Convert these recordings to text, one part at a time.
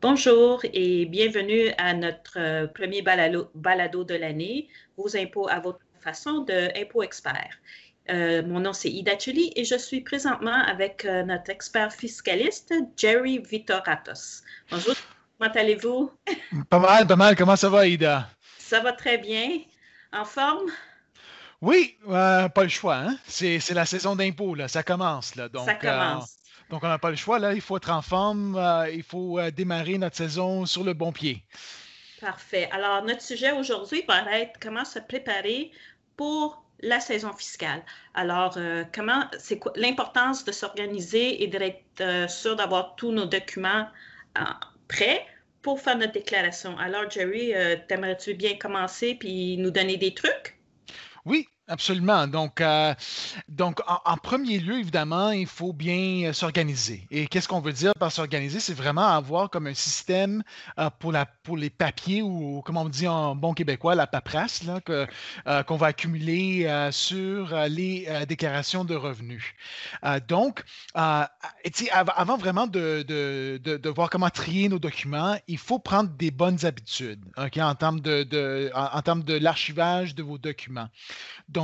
Bonjour et bienvenue à notre euh, premier balado, de l'année, Vos impôts à votre façon de Impôt Expert. Euh, mon nom c'est Ida Chuli et je suis présentement avec euh, notre expert fiscaliste Jerry Vitoratos. Bonjour, comment allez-vous? Pas mal, pas mal. Comment ça va, Ida? Ça va très bien. En forme? Oui, pas le choix. Hein? C'est la saison d'impôts. Ça commence. Là. Donc, ça commence. Donc, on n'a pas le choix. Là, il faut être en forme. Euh, il faut euh, démarrer notre saison sur le bon pied. Parfait. Alors, notre sujet aujourd'hui va être comment se préparer pour la saison fiscale. Alors, euh, comment, c'est quoi l'importance de s'organiser et d'être sûr d'avoir tous nos documents prêts pour faire notre déclaration. Alors, Jerry, t'aimerais-tu bien commencer puis nous donner des trucs? Oui, Absolument. Donc, euh, donc en, premier lieu, évidemment, il faut bien euh, s'organiser. Et qu'est-ce qu'on veut dire par s'organiser? C'est vraiment avoir comme un système euh, pour, la, pour les papiers ou, comme on dit en bon québécois, la paperasse que, qu'on va accumuler sur les déclarations de revenus. donc, avant vraiment de, de, de, voir comment trier nos documents, il faut prendre des bonnes habitudes en termes de, en, en termes de l'archivage de vos documents.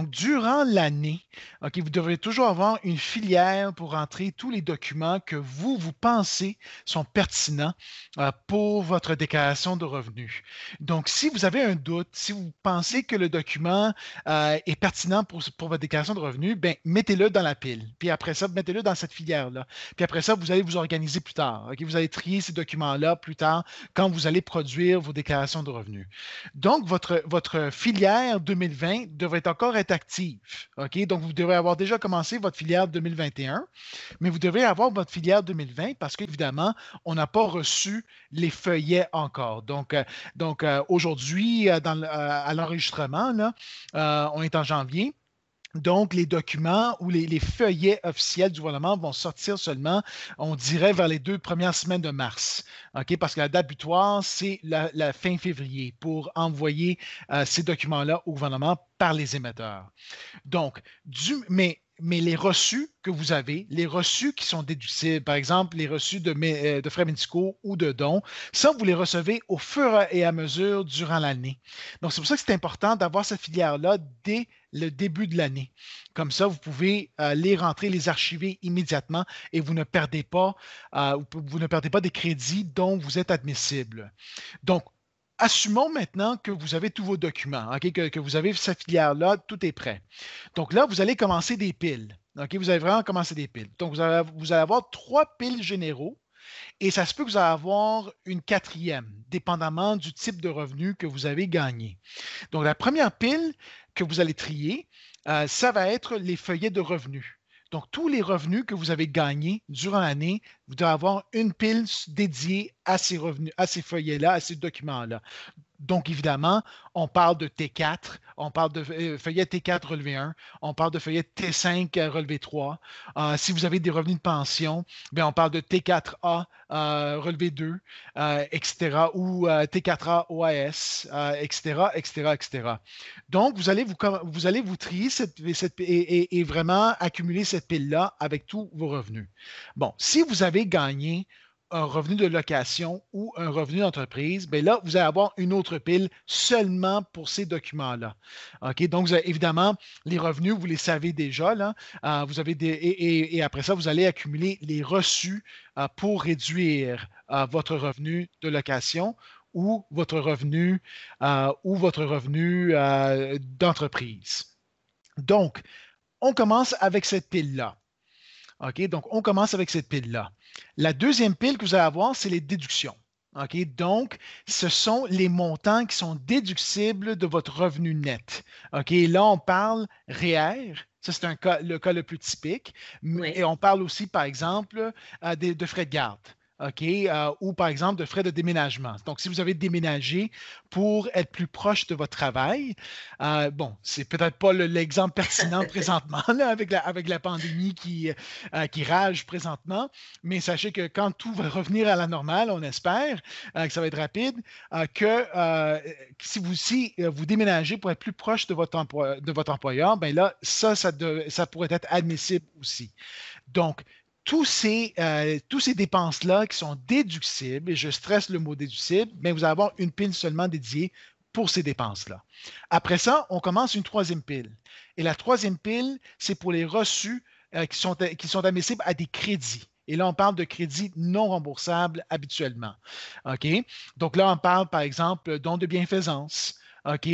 Durant l'année, vous devrez toujours avoir une filière pour entrer tous les documents que vous, vous pensez sont pertinents euh, pour votre déclaration de revenus. Donc, si vous avez un doute, si vous pensez que le document euh, est pertinent pour, votre déclaration de revenus, ben, mettez-le dans la pile. Puis après ça, mettez-le dans cette filière-là. Puis après ça, vous allez vous organiser plus tard. Vous allez trier ces documents-là plus tard quand vous allez produire vos déclarations de revenus. Donc, votre, votre filière 2020 devrait encore être active. Donc, vous devrez avoir déjà commencé votre filière 2021, mais vous devrez avoir votre filière 2020 parce qu'évidemment, on n'a pas reçu les feuillets encore. Donc, euh, donc euh, aujourd'hui, euh, à l'enregistrement, on est en janvier. Donc, les documents ou les, feuillets officiels du gouvernement vont sortir seulement, on dirait, vers les deux premières semaines de mars. OK? Parce que la date butoir, c'est la, fin février pour envoyer euh, ces documents-là au gouvernement par les émetteurs. Donc, du, mais mais les reçus que vous avez, les reçus qui sont déductibles, par exemple les reçus de, euh, de, frais médicaux ou de dons, ça, vous les recevez au fur et à mesure durant l'année. Donc, c'est pour ça que c'est important d'avoir cette filière-là dès le début de l'année. Comme ça, vous pouvez euh, les rentrer, les archiver immédiatement et vous ne perdez pas, euh, vous ne perdez pas des crédits dont vous êtes admissible. Donc, assumons maintenant que vous avez tous vos documents, que, vous avez cette filière-là, tout est prêt. Donc là, vous allez commencer des piles. vous allez vraiment commencer des piles. Donc, vous allez, avoir trois piles généraux et ça se peut que vous allez avoir une quatrième, dépendamment du type de revenu que vous avez gagné. Donc, la première pile que vous allez trier, euh, ça va être les feuillets de revenus. Donc, tous les revenus que vous avez gagnés durant l'année, vous devez avoir une pile dédiée à ces revenus, à ces feuillets-là, à ces documents-là. Donc, évidemment, on parle de T4, on parle de euh, feuillet T4 relevé 1, on parle de feuillet T5 euh, relevé 3. Euh, si vous avez des revenus de pension, bien, on parle de T4A relevé 2, etc., ou T4A OAS, etc., etc., etc. Donc, vous allez vous, vous, allez vous trier et vraiment accumuler cette pile-là avec tous vos revenus. Bon, si vous avez gagné un revenu de location ou un revenu d'entreprise, bien là, vous allez avoir une autre pile seulement pour ces documents-là. OK? Donc, évidemment, les revenus, vous les savez déjà. Euh, et, après ça, vous allez accumuler les reçus euh, pour réduire euh, votre revenu de location ou votre revenu ou votre revenu d'entreprise. Donc, on commence avec cette pile-là. OK? Donc, on commence avec cette pile-là. La deuxième pile que vous allez avoir, c'est les déductions. OK? Donc, ce sont les montants qui sont déductibles de votre revenu net. OK? Là, on parle REER. Ça, c'est le cas le plus typique. Et on parle aussi, par exemple, euh, de frais de garde. OK, euh, ou par exemple de frais de déménagement. Donc, si vous avez déménagé pour être plus proche de votre travail, euh, bon, c'est peut-être pas l'exemple pertinent présentement avec, la, avec la pandémie qui, euh, qui rage présentement, mais sachez que quand tout va revenir à la normale, on espère que ça va être rapide, que si vous, si vous déménagez pour être plus proche de votre, de votre employeur, bien là, ça, ça, ça pourrait être admissible aussi. Donc, tous ces, euh, tous ces dépenses-là qui sont déductibles, et je stresse le mot déductible, mais vous allez avoir une pile seulement dédiée pour ces dépenses-là. Après ça, on commence une troisième pile. Et la troisième pile, c'est pour les reçus euh, qui, sont, admissibles à des crédits. Et là, on parle de crédits non remboursables habituellement. Donc là, on parle, par exemple, dons de bienfaisance.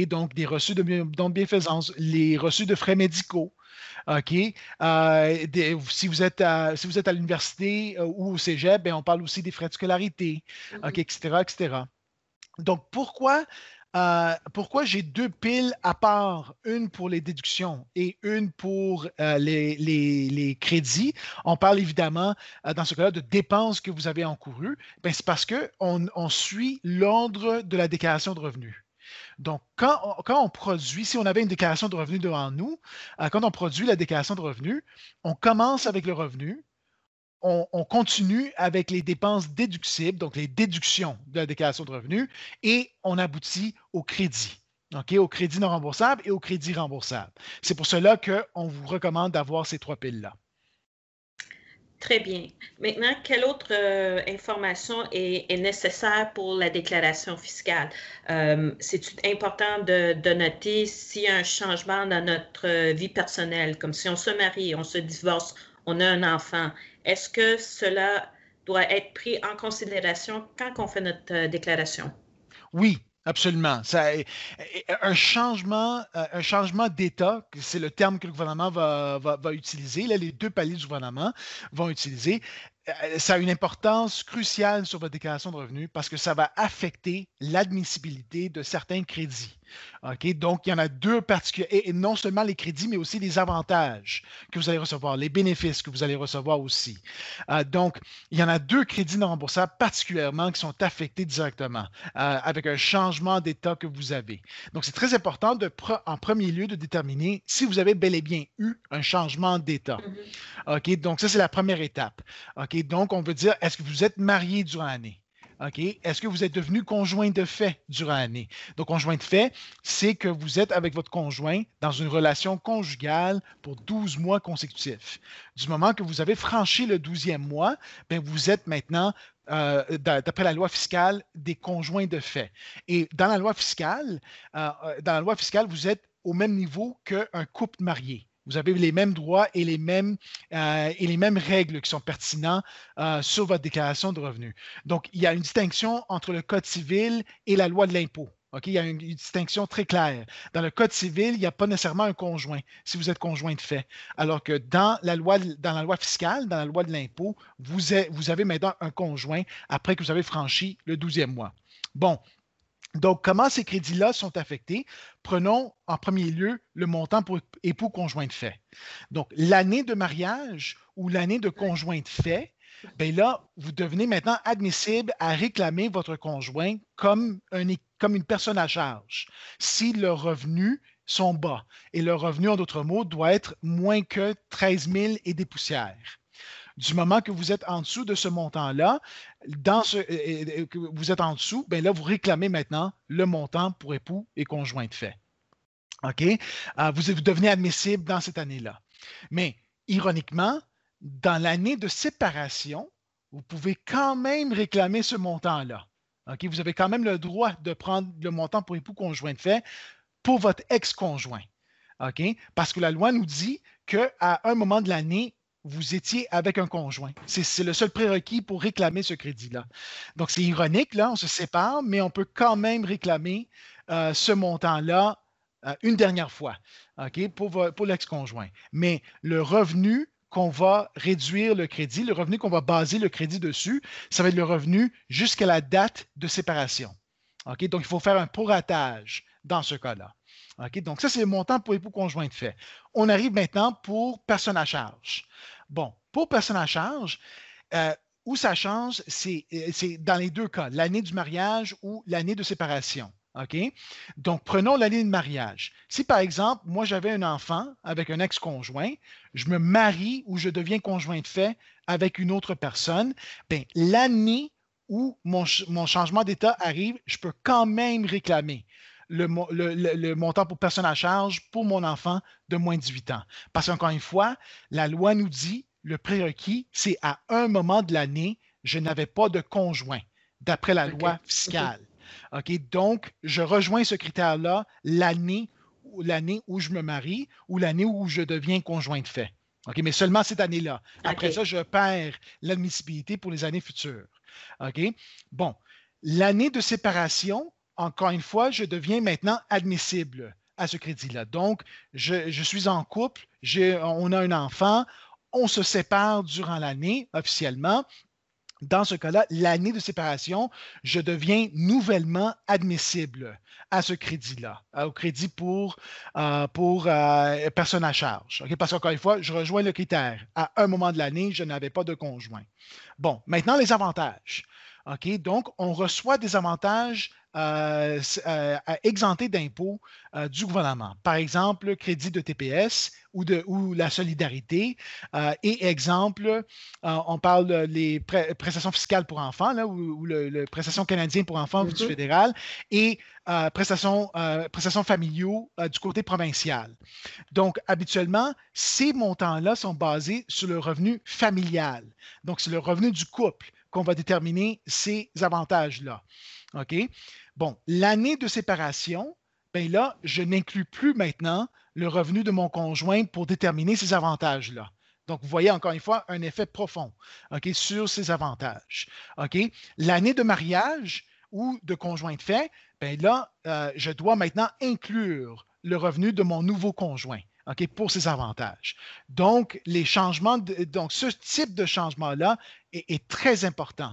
Donc, des reçus de dons de bienfaisance, les reçus de frais médicaux. OK? Euh, si, vous êtes à, si vous êtes à l'université euh, ou au cégep, ben, on parle aussi des frais de scolarité, OK, etc., mm-hmm. etc. Donc, pourquoi euh, pourquoi j'ai deux piles à part, une pour les déductions et une pour euh, les, crédits? On parle évidemment, dans ce cas-là, de dépenses que vous avez encourues. Ben, c'est parce qu'on on suit l'ordre de la déclaration de revenus. Donc, quand on, produit, si on avait une déclaration de revenus devant nous, quand on produit la déclaration de revenus, on commence avec le revenu, on, continue avec les dépenses déductibles, donc les déductions de la déclaration de revenus, et on aboutit au crédit. au crédit non remboursable et au crédit remboursable. C'est pour cela qu'on vous recommande d'avoir ces trois piles-là. Très bien. Maintenant, quelle autre euh, information est, nécessaire pour la déclaration fiscale? Euh, c'est important de, de noter s'il y a un changement dans notre vie personnelle, comme si on se marie, on se divorce, on a un enfant. Est-ce que cela doit être pris en considération quand on fait notre euh, déclaration? Oui, Absolument. Ça, un changement, euh, un changement d'État, c'est le terme que le gouvernement va, va, utiliser, là, les deux paliers du gouvernement vont utiliser, euh, ça a une importance cruciale sur votre déclaration de revenus parce que ça va affecter l'admissibilité de certains crédits. Donc, il y en a deux particuliers, et non seulement les crédits, mais aussi les avantages que vous allez recevoir, les bénéfices que vous allez recevoir aussi. Euh, donc, il y en a deux crédits non remboursables particulièrement qui sont affectés directement euh, avec un changement d'état que vous avez. Donc, c'est très important de, en premier lieu de déterminer si vous avez bel et bien eu un changement d'état. Mm-hmm. OK? Donc, ça, c'est la première étape. OK? Donc, on veut dire, est-ce que vous êtes marié durant l'année? Est-ce que vous êtes devenu conjoint de fait durant l'année? Donc, conjoint de fait, c'est que vous êtes avec votre conjoint dans une relation conjugale pour 12 mois consécutifs. Du moment que vous avez franchi le 12e mois, bien, vous êtes maintenant euh, d'après la loi fiscale, des conjoints de fait. Et dans la loi fiscale, euh, euh, dans la loi fiscale, vous êtes au même niveau qu'un couple marié. Vous avez les mêmes droits et les mêmes, euh, règles qui sont pertinents euh, sur votre déclaration de revenus. Donc, il y a une distinction entre le Code civil et la loi de l'impôt. il y a une, distinction très claire. Dans le Code civil, il n'y a pas nécessairement un conjoint si vous êtes conjoint de fait. Alors que dans la loi, dans la loi fiscale, dans la loi de l'impôt, vous, vous avez maintenant un conjoint après que vous avez franchi le 12e mois. Bon, donc, comment ces crédits-là sont affectés? Prenons en premier lieu le montant pour époux conjoint de fait. Donc, l'année de mariage ou l'année de conjoint de fait, bien là, vous devenez maintenant admissible à réclamer votre conjoint comme, une personne à charge si le revenu sont bas. Et le revenu, en d'autres mots, doit être moins que 13 000 et des poussières. Du moment que vous êtes en dessous de ce montant-là, dans ce, que vous êtes en dessous, bien là, vous réclamez maintenant le montant pour époux et conjoint de fait. OK? Euh, vous, devenez admissible dans cette année-là. Mais ironiquement, dans l'année de séparation, vous pouvez quand même réclamer ce montant-là. Vous avez quand même le droit de prendre le montant pour époux conjoint de fait pour votre ex-conjoint. Parce que la loi nous dit qu'à un moment de l'année, vous étiez avec un conjoint. C'est le seul prérequis pour réclamer ce crédit-là. Donc, c'est ironique, là, on se sépare, mais on peut quand même réclamer euh, ce montant-là euh, une dernière fois ok, pour, l'ex-conjoint. Mais le revenu qu'on va réduire le crédit, le revenu qu'on va baser le crédit dessus, ça va être le revenu jusqu'à la date de séparation. Ok, Donc, il faut faire un proratage dans ce cas-là. Donc, ça, c'est le montant pour époux conjoint de fait. On arrive maintenant pour personne à charge. Bon, pour personne à charge, euh, où ça change, euh, c'est dans les deux cas, l'année du mariage ou l'année de séparation. OK? Donc, prenons l'année de mariage. Si, par exemple, moi, j'avais un enfant avec un ex-conjoint, je me marie ou je deviens conjoint de fait avec une autre personne, bien, l'année où mon, mon changement d'état arrive, je peux quand même réclamer le, montant pour personne à charge pour mon enfant de moins de 18 ans. Parce qu'encore une fois, la loi nous dit le prérequis, c'est à un moment de l'année, je n'avais pas de conjoint, d'après la loi fiscale. OK? Donc, je rejoins ce critère-là l'année l'année où je me marie ou l'année où je deviens conjoint de fait. OK, mais seulement cette année-là. Après ça, je perds l'admissibilité pour les années futures. OK? Bon, l'année de séparation, encore une fois, je deviens maintenant admissible à ce crédit-là. Donc, je, suis en couple, on a un enfant, on se sépare durant l'année officiellement, dans ce cas-là, l'année de séparation, je deviens nouvellement admissible à ce crédit-là, au crédit pour, euh, pour euh, personne à charge. Parce qu'encore une fois, je rejoins le critère. À un moment de l'année, je n'avais pas de conjoint. Bon, maintenant les avantages. Donc, on reçoit des avantages euh, euh, exemptés d'impôts euh, du gouvernement. Par exemple, le crédit de TPS ou, de, ou la solidarité. et exemple, on parle des prestations fiscales pour enfants, là, ou, le, prestations canadiennes pour enfants du mm-hmm. fédéral, et prestations, prestations familiaux du côté provincial. Donc, habituellement, ces montants-là sont basés sur le revenu familial. Donc, c'est le revenu du couple qu'on va déterminer ces avantages-là. OK? Bon, l'année de séparation, bien là, je n'inclus plus maintenant le revenu de mon conjoint pour déterminer ces avantages-là. Donc, vous voyez encore une fois un effet profond sur ces avantages. OK? L'année de mariage ou de conjoint de fait, bien là, euh, je dois maintenant inclure le revenu de mon nouveau conjoint pour ses avantages. Donc, les changements, donc ce type de changement-là est, très important.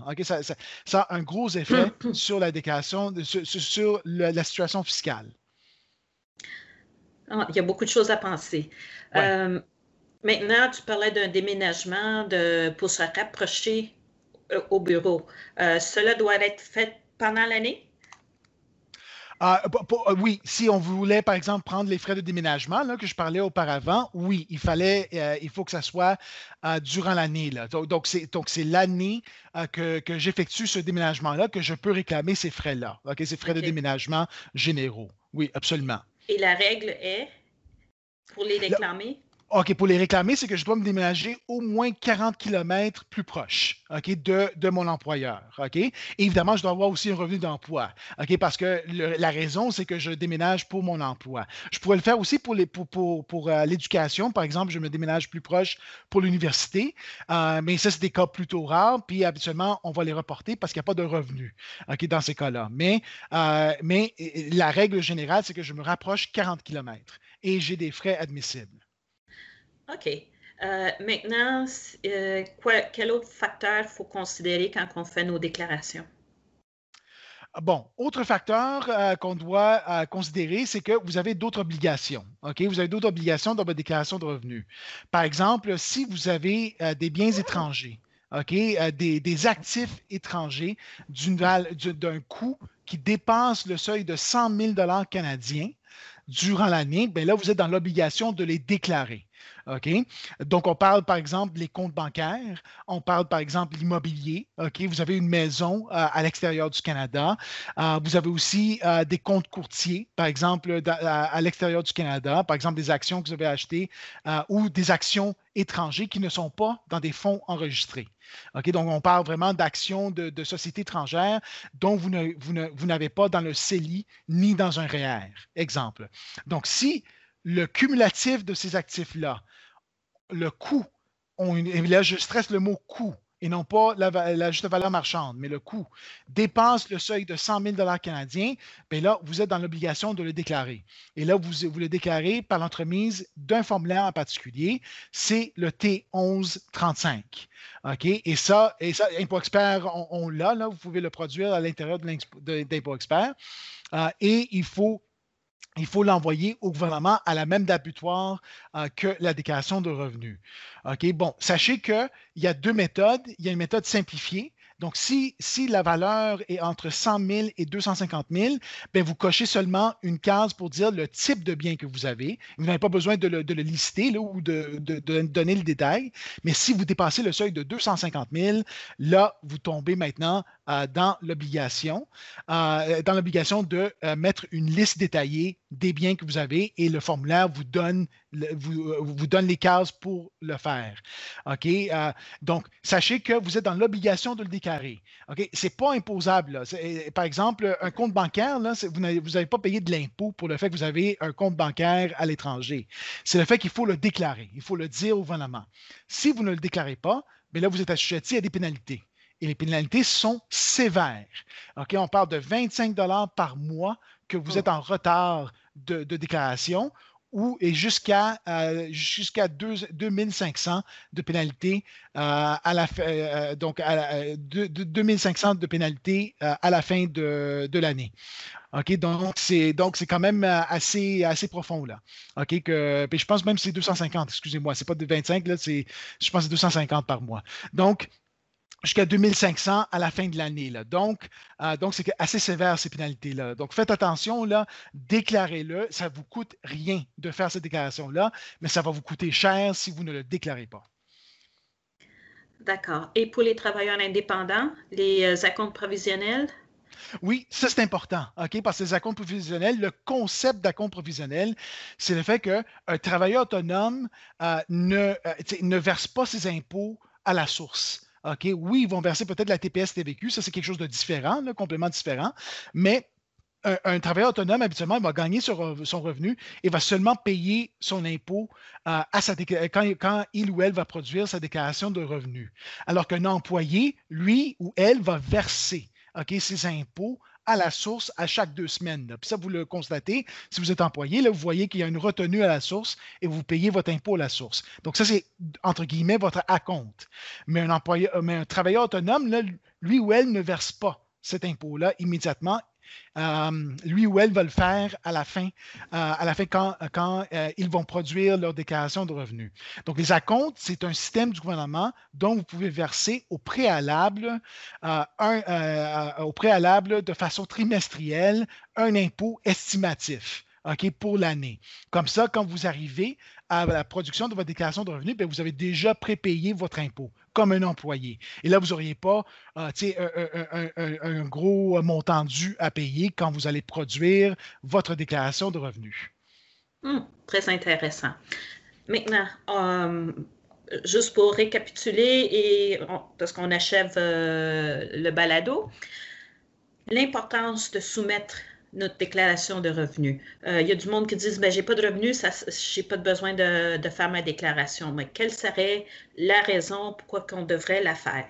Ça, a un gros effet sur la déclaration, sur, la, situation fiscale. Ah, il y a beaucoup de choses à penser. Euh, maintenant, tu parlais d'un déménagement de, pour se rapprocher euh, au bureau. Euh, cela doit être fait pendant l'année? Ah, euh, oui, si on voulait, par exemple, prendre les frais de déménagement là, que je parlais auparavant, oui, il fallait, euh, il faut que ça soit euh, durant l'année. Donc, c'est, donc, c'est l'année que, j'effectue ce déménagement-là que je peux réclamer ces frais-là, ces frais de déménagement généraux. Oui, absolument. Et la règle est, pour les réclamer? OK, pour les réclamer, c'est que je dois me déménager au moins 40 km plus proche de, de mon employeur. OK? évidemment, je dois avoir aussi un revenu d'emploi. OK? Parce que la raison, c'est que je déménage pour mon emploi. Je pourrais le faire aussi pour, pour, pour, pour euh, l'éducation. Par exemple, je me déménage plus proche pour l'université. Euh, mais ça, c'est des cas plutôt rares. Puis habituellement, on va les reporter parce qu'il n'y a pas de revenu dans ces cas-là. Mais, euh, mais la règle générale, c'est que je me rapproche 40 km et j'ai des frais admissibles. OK. Euh, maintenant, euh, quel autre facteur faut considérer quand on fait nos déclarations? Ah, bon, autre facteur euh, qu'on doit considérer, c'est que vous avez d'autres obligations. OK? Vous avez d'autres obligations dans votre déclaration de revenus. Par exemple, si vous avez des biens étrangers, OK? Des, actifs étrangers d'un coût qui dépasse le seuil de 100 000 canadiens durant l'année, bien là, vous êtes dans l'obligation de les déclarer. OK? Donc, on parle par exemple des comptes bancaires, on parle par exemple l'immobilier. OK? Vous avez une maison euh, à l'extérieur du Canada. Euh, vous avez aussi euh, des comptes courtiers, par exemple, à, l'extérieur du Canada, par exemple des actions que vous avez achetées ou des actions étrangères qui ne sont pas dans des fonds enregistrés. OK? Donc, on parle vraiment d'actions de, sociétés étrangères dont vous, vous n'avez pas dans le CELI ni dans un REER. Exemple. Donc, si le cumulatif de ces actifs-là, le coût, là je stresse le mot coût et non pas la, juste valeur marchande, mais le coût dépasse le seuil de 100 000 canadiens, bien là, vous êtes dans l'obligation de le déclarer. Et là, vous, vous le déclarez par l'entremise d'un formulaire en particulier, c'est le T1135. OK? Et ça, et ça Impôt Expert, on, l'a, là, vous pouvez le produire à l'intérieur d'Impôt Expert. Euh, et il faut il faut l'envoyer au gouvernement à la même date butoir euh, que la déclaration de revenus. OK, bon, sachez qu'il y a deux méthodes. Il y a une méthode simplifiée donc, si, si la valeur est entre 100 000 et 250 000, bien, vous cochez seulement une case pour dire le type de bien que vous avez. Vous n'avez pas besoin de le, lister là, ou de, donner le détail. Mais si vous dépassez le seuil de 250 000, là, vous tombez maintenant euh, dans l'obligation, euh, dans l'obligation de euh, mettre une liste détaillée des biens que vous avez et le formulaire vous donne vous, vous donne les cases pour le faire. OK? donc, sachez que vous êtes dans l'obligation de le déclarer. OK? Ce n'est pas imposable. Par exemple, un compte bancaire, là, vous n'avez pas payé de l'impôt pour le fait que vous avez un compte bancaire à l'étranger. C'est le fait qu'il faut le déclarer. Il faut le dire au gouvernement. Si vous ne le déclarez pas, mais là, vous êtes assujetti à des pénalités. Et les pénalités sont sévères. OK? On parle de 25 par mois que vous oh. êtes en retard de, déclaration ou et jusqu'à euh, jusqu'à 2500 de pénalité euh, à la euh, donc à 2500 de pénalité à la fin de, de l'année. OK, donc c'est donc c'est quand même assez assez profond là. OK? Que je pense même c'est 250, excusez-moi, c'est pas de 25 là, c'est je pense que c'est 250 par mois. Donc jusqu'à 2500 à la fin de l'année. Donc, euh, donc c'est assez sévère ces pénalités-là. Donc, faites attention, là, déclarez-le. Ça ne vous coûte rien de faire cette déclaration-là, mais ça va vous coûter cher si vous ne le déclarez pas. D'accord. Et pour les travailleurs indépendants, les euh, acomptes provisionnels? Oui, ça c'est important, OK? Parce que les acomptes provisionnels, le concept d'acompte provisionnel, c'est le fait qu'un travailleur autonome euh, ne, ne verse pas ses impôts à la source. OK, oui, ils vont verser peut-être la TPS TVQ, ça c'est quelque chose de différent, complètement différent, mais un, travailleur autonome, habituellement, il va gagner sur son revenu et va seulement payer son impôt euh, à sa quand, quand, il ou elle va produire sa déclaration de revenus. Alors qu'un employé, lui ou elle, va verser ses impôts à la source à chaque deux semaines. Puis ça, vous le constatez, si vous êtes employé, là, vous voyez qu'il y a une retenue à la source et vous payez votre impôt à la source. Donc ça, c'est entre guillemets votre acompte. Mais un, euh, mais un travailleur autonome, lui ou elle ne verse pas cet impôt-là immédiatement. Euh, lui ou elle va le faire à la fin, euh, quand, euh, ils vont produire leur déclaration de revenus. Donc, les acomptes, c'est un système du gouvernement dont vous pouvez verser au préalable, de façon trimestrielle un impôt estimatif. Pour l'année. Comme ça, quand vous arrivez à la production de votre déclaration de revenus, ben, vous avez déjà prépayé votre impôt comme un employé. Et là, vous n'auriez pas euh, un, gros montant dû à payer quand vous allez produire votre déclaration de revenus. Hmm, très intéressant. Maintenant, euh, juste pour récapituler et parce qu'on achève euh, le balado, l'importance de soumettre notre déclaration de revenus. Euh, il y a du monde qui dit ben, j'ai pas de revenus, je n'ai pas besoin de, de, faire ma déclaration. Mais quelle serait la raison pourquoi on devrait la faire?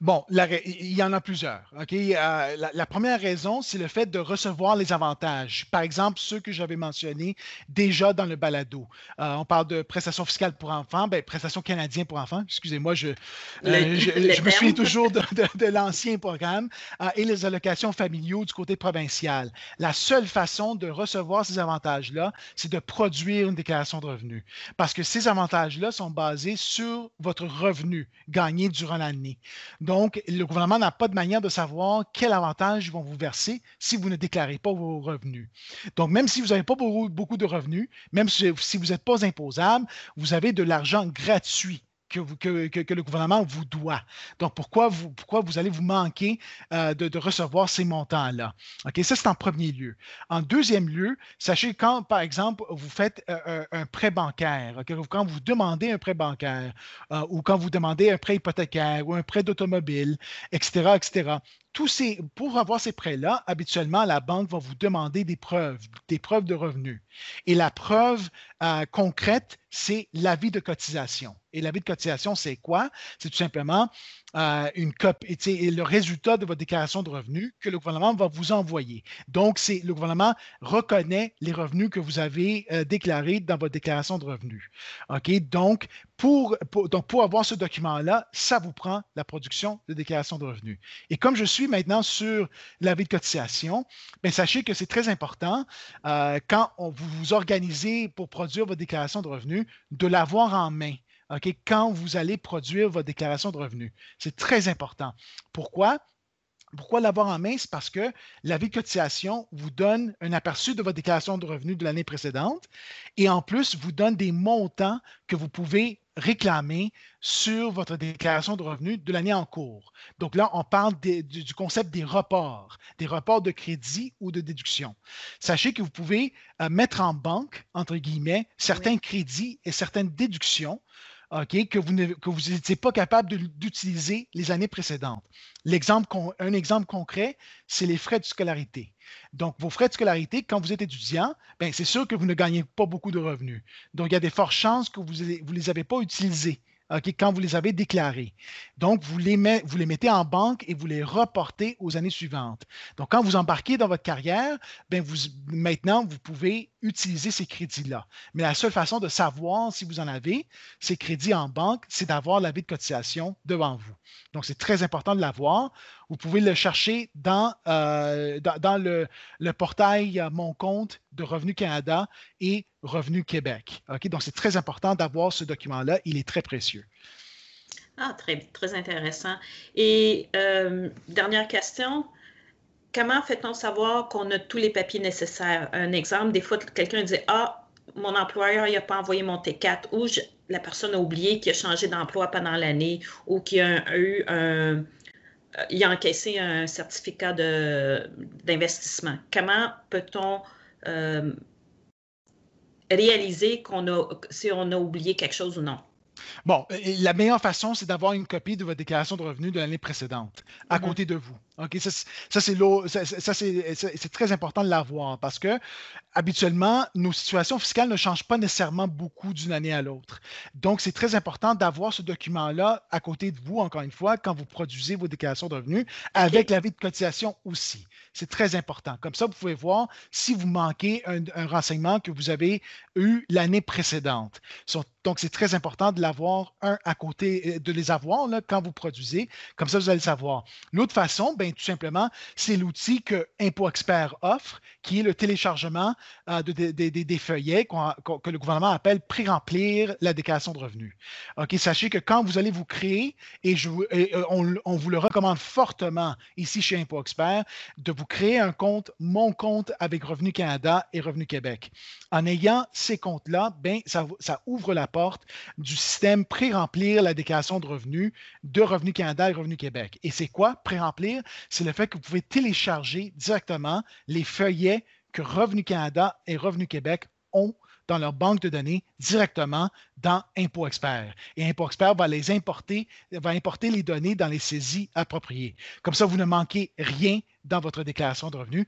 Bon, il y en a plusieurs. Euh, la, première raison, c'est le fait de recevoir les avantages. Par exemple, ceux que j'avais mentionnés déjà dans le balado. Euh, on parle de prestations fiscales pour enfants, ben, prestations canadiennes pour enfants. Excusez-moi, je, euh, je, me souviens toujours de, l'ancien programme et les allocations familiaux du côté provincial. La seule façon de recevoir ces avantages-là, c'est de produire une déclaration de revenus. Parce que ces avantages-là sont basés sur votre revenu gagné durant l'année. Donc, le gouvernement n'a pas de manière de savoir quel avantage ils vont vous verser si vous ne déclarez pas vos revenus. Donc, même si vous n'avez pas beaucoup de revenus, même si vous n'êtes pas imposable, vous avez de l'argent gratuit que, le gouvernement vous doit. Donc, pourquoi vous, pourquoi vous allez vous manquer euh, de, recevoir ces montants-là? OK, ça, c'est en premier lieu. En deuxième lieu, sachez quand, par exemple, vous faites euh, euh, un, prêt bancaire, quand vous demandez un prêt bancaire ou quand vous demandez un prêt hypothécaire ou un prêt d'automobile, etc., etc., tous ces, pour avoir ces prêts-là, habituellement, la banque va vous demander des preuves, des preuves de revenus. Et la preuve concrète, c'est l'avis de cotisation. Et l'avis de cotisation, c'est quoi? C'est tout simplement euh, une copie, le résultat de votre déclaration de revenus que le gouvernement va vous envoyer. Donc, c'est le gouvernement reconnaît les revenus que vous avez euh, déclarés dans votre déclaration de revenus. OK? Donc, pour, donc, pour avoir ce document-là, ça vous prend la production de déclaration de revenus. Et comme je suis maintenant sur l'avis de cotisation, bien, sachez que c'est très important euh, quand vous vous organisez pour produire votre déclaration de revenus, de l'avoir en main quand vous allez produire votre déclaration de revenus. C'est très important. Pourquoi? Pourquoi l'avoir en main? C'est parce que l'avis de cotisation vous donne un aperçu de votre déclaration de revenus de l'année précédente et en plus vous donne des montants que vous pouvez réclamer sur votre déclaration de revenus de l'année en cours. Donc là, on parle du, concept des reports, des reports de crédit ou de déduction. Sachez que vous pouvez euh, mettre en banque, entre guillemets, certains crédits et certaines déductions que vous n'étiez pas capable d'utiliser les années précédentes. Un exemple concret, c'est les frais de scolarité. Donc, vos frais de scolarité, quand vous êtes étudiant, ben, c'est sûr que vous ne gagnez pas beaucoup de revenus. Donc, il y a des fortes chances que vous ne les avez pas utilisés quand vous les avez déclarés. Donc, vous les, mettez en banque et vous les reportez aux années suivantes. Donc, quand vous embarquez dans votre carrière, ben maintenant, vous pouvez utiliser ces crédits-là. Mais la seule façon de savoir si vous en avez ces crédits en banque, c'est d'avoir l'avis de cotisation devant vous. Donc, c'est très important de l'avoir. Vous pouvez le chercher dans, euh, dans, le, portail Mon compte de Revenu Canada et Revenu Québec. Donc, c'est très important d'avoir ce document-là. Il est très précieux. Ah, très, très intéressant. Et euh, dernière question. Comment fait-on savoir qu'on a tous les papiers nécessaires? Un exemple, des fois, quelqu'un dit Ah, mon employeur n'a pas envoyé mon T4 ou la personne a oublié qu'il a changé d'emploi pendant l'année ou qu'il a eu un, euh, il a encaissé un certificat d'investissement. Comment peut-on euh, réaliser qu'on a, si on a oublié quelque chose ou non? Bon, la meilleure façon, c'est d'avoir une copie de votre déclaration de revenus de l'année précédente à mm-hmm. côté de vous. OK, ça, ça c'est très important de l'avoir parce que habituellement, nos situations fiscales ne changent pas nécessairement beaucoup d'une année à l'autre. Donc, c'est très important d'avoir ce document-là à côté de vous, encore une fois, quand vous produisez vos déclarations de revenus, avec l'avis de cotisation aussi. C'est très important. Comme ça, vous pouvez voir si vous manquez un, renseignement que vous avez eu l'année précédente. Donc, c'est très important de l'avoir un à côté, euh, de les avoir là, quand vous produisez. Comme ça, vous allez le savoir. L'autre façon, ben, tout simplement, c'est l'outil que Impôt Expert offre, qui est le téléchargement euh, des feuillets que le gouvernement appelle pré-remplir la déclaration de revenus. Sachez que quand vous allez vous créer, et, euh, on, vous le recommande fortement ici chez Impôt Expert, de vous créer un compte, mon compte avec Revenu Canada et Revenu Québec. En ayant ces comptes-là, ben, ça, ça ouvre la porte du système pré-remplir la déclaration de revenus de Revenu Canada et Revenu Québec. Et c'est quoi pré-remplir? C'est le fait que vous pouvez télécharger directement les feuillets que Revenu Canada et Revenu Québec ont dans leur banque de données directement dans Impôt Expert. Et Impôt Expert va les importer, va importer les données dans les saisies appropriées. Comme ça, vous ne manquez rien dans votre déclaration de revenus,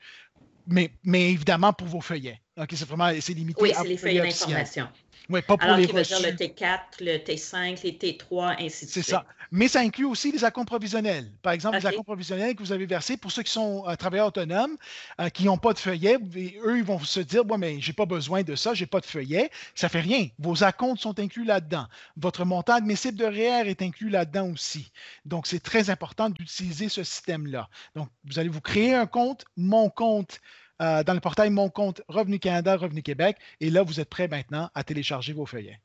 mais, mais évidemment pour vos feuillets. c'est vraiment c'est limité. Oui, c'est les feuillets d'information. Oui, pas pour Alors, les qui veut dire le T4, le T5, les T3, ainsi de suite. C'est ça. Mais ça inclut aussi les accomptes provisionnels. Par exemple, les accomptes provisionnels que vous avez versés pour ceux qui sont euh, travailleurs autonomes, euh, qui n'ont pas de feuillet, eux, ils vont se dire Bon, mais j'ai pas besoin de ça, j'ai pas de feuillet. Ça fait rien. Vos accomptes sont inclus là-dedans. Votre montant admissible de REER est inclus là-dedans aussi. Donc, c'est très important d'utiliser ce système-là. Donc, vous allez vous créer un compte, mon compte euh, dans le portail Mon compte Revenu Canada, Revenu Québec. Et là, vous êtes prêt maintenant à télécharger vos feuillets.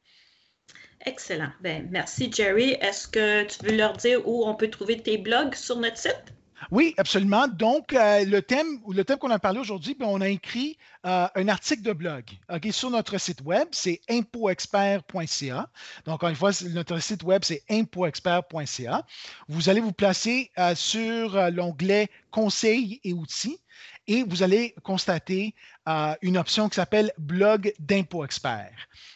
Excellent. Ben, merci, Jerry. Est-ce que tu veux leur dire où on peut trouver tes blogs sur notre site? Oui, absolument. Donc, euh, le thème, le thème qu'on a parlé aujourd'hui, ben, on a écrit euh, un article de blog sur notre site web, c'est impoexpert.ca. Donc, encore une fois, notre site web, c'est impoexpert.ca. Vous allez vous placer sur l'onglet Conseils et outils et vous allez constater euh, une option qui s'appelle Blog d'impôt expert.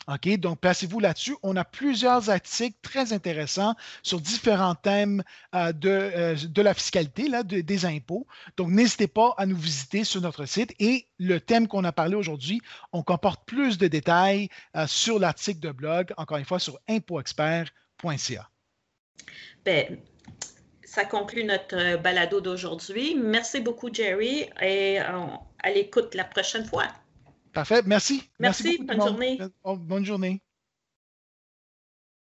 OK? Donc, placez-vous là-dessus. On a plusieurs articles très intéressants sur différents thèmes euh, de, euh, de, la fiscalité, là, des impôts. Donc, n'hésitez pas à nous visiter sur notre site. Et le thème qu'on a parlé aujourd'hui, on comporte plus de détails sur l'article de blog, encore une fois, sur impoexpert.ca. Ben, ça conclut notre euh, balado d'aujourd'hui. Merci beaucoup, Jerry, et à l'écoute la prochaine fois. Parfait. Merci. Merci. bonne journée. Bonne journée.